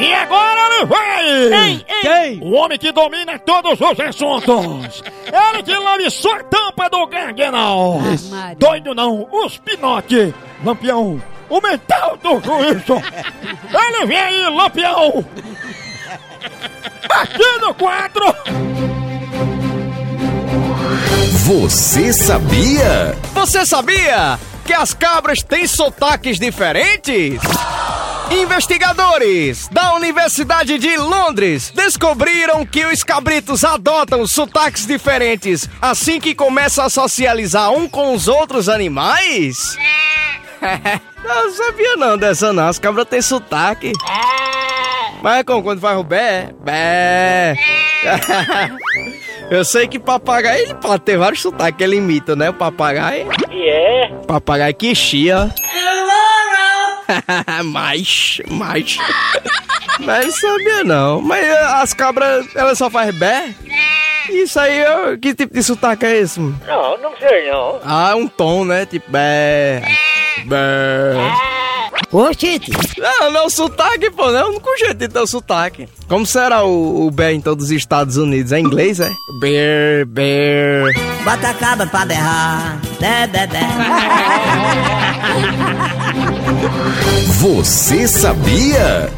E agora ele vem! Quem? O homem que domina todos os assuntos! Ele que lambe sua tampa do ganguenal! Maria. Doido não, os pinote! Lampião, o mental do juízo! Ele vem aí, Lampião! Aqui no quadro! Você sabia? Você sabia que as cabras têm sotaques diferentes? Investigadores da Universidade de Londres descobriram que os cabritos adotam sotaques diferentes assim que começam a socializar um com os outros animais? não sabia não dessa não, as cabras têm sotaque. Mas como quando faz o bé? Bé. Eu sei que papagaio ele pode ter vários sotaques que ele imita, né? O papagaio. E é? Papagaio que chia. mais, mais. Mas não sabia não. Mas eh, as cabras, elas só fazem bé? Isso aí, eu- que tipo de sotaque é esse? mano? Não, não sei não. Ah, um tom, né? Tipo bé. Bé. Ô, Tite, Não, não, sotaque, pô, não é o único jeito de ter o sotaque. Como será o, o bé em todos os Estados Unidos? É inglês, é? Bear, bear. bota a cabra pra berrar. Bé, bé, bé. Você sabia?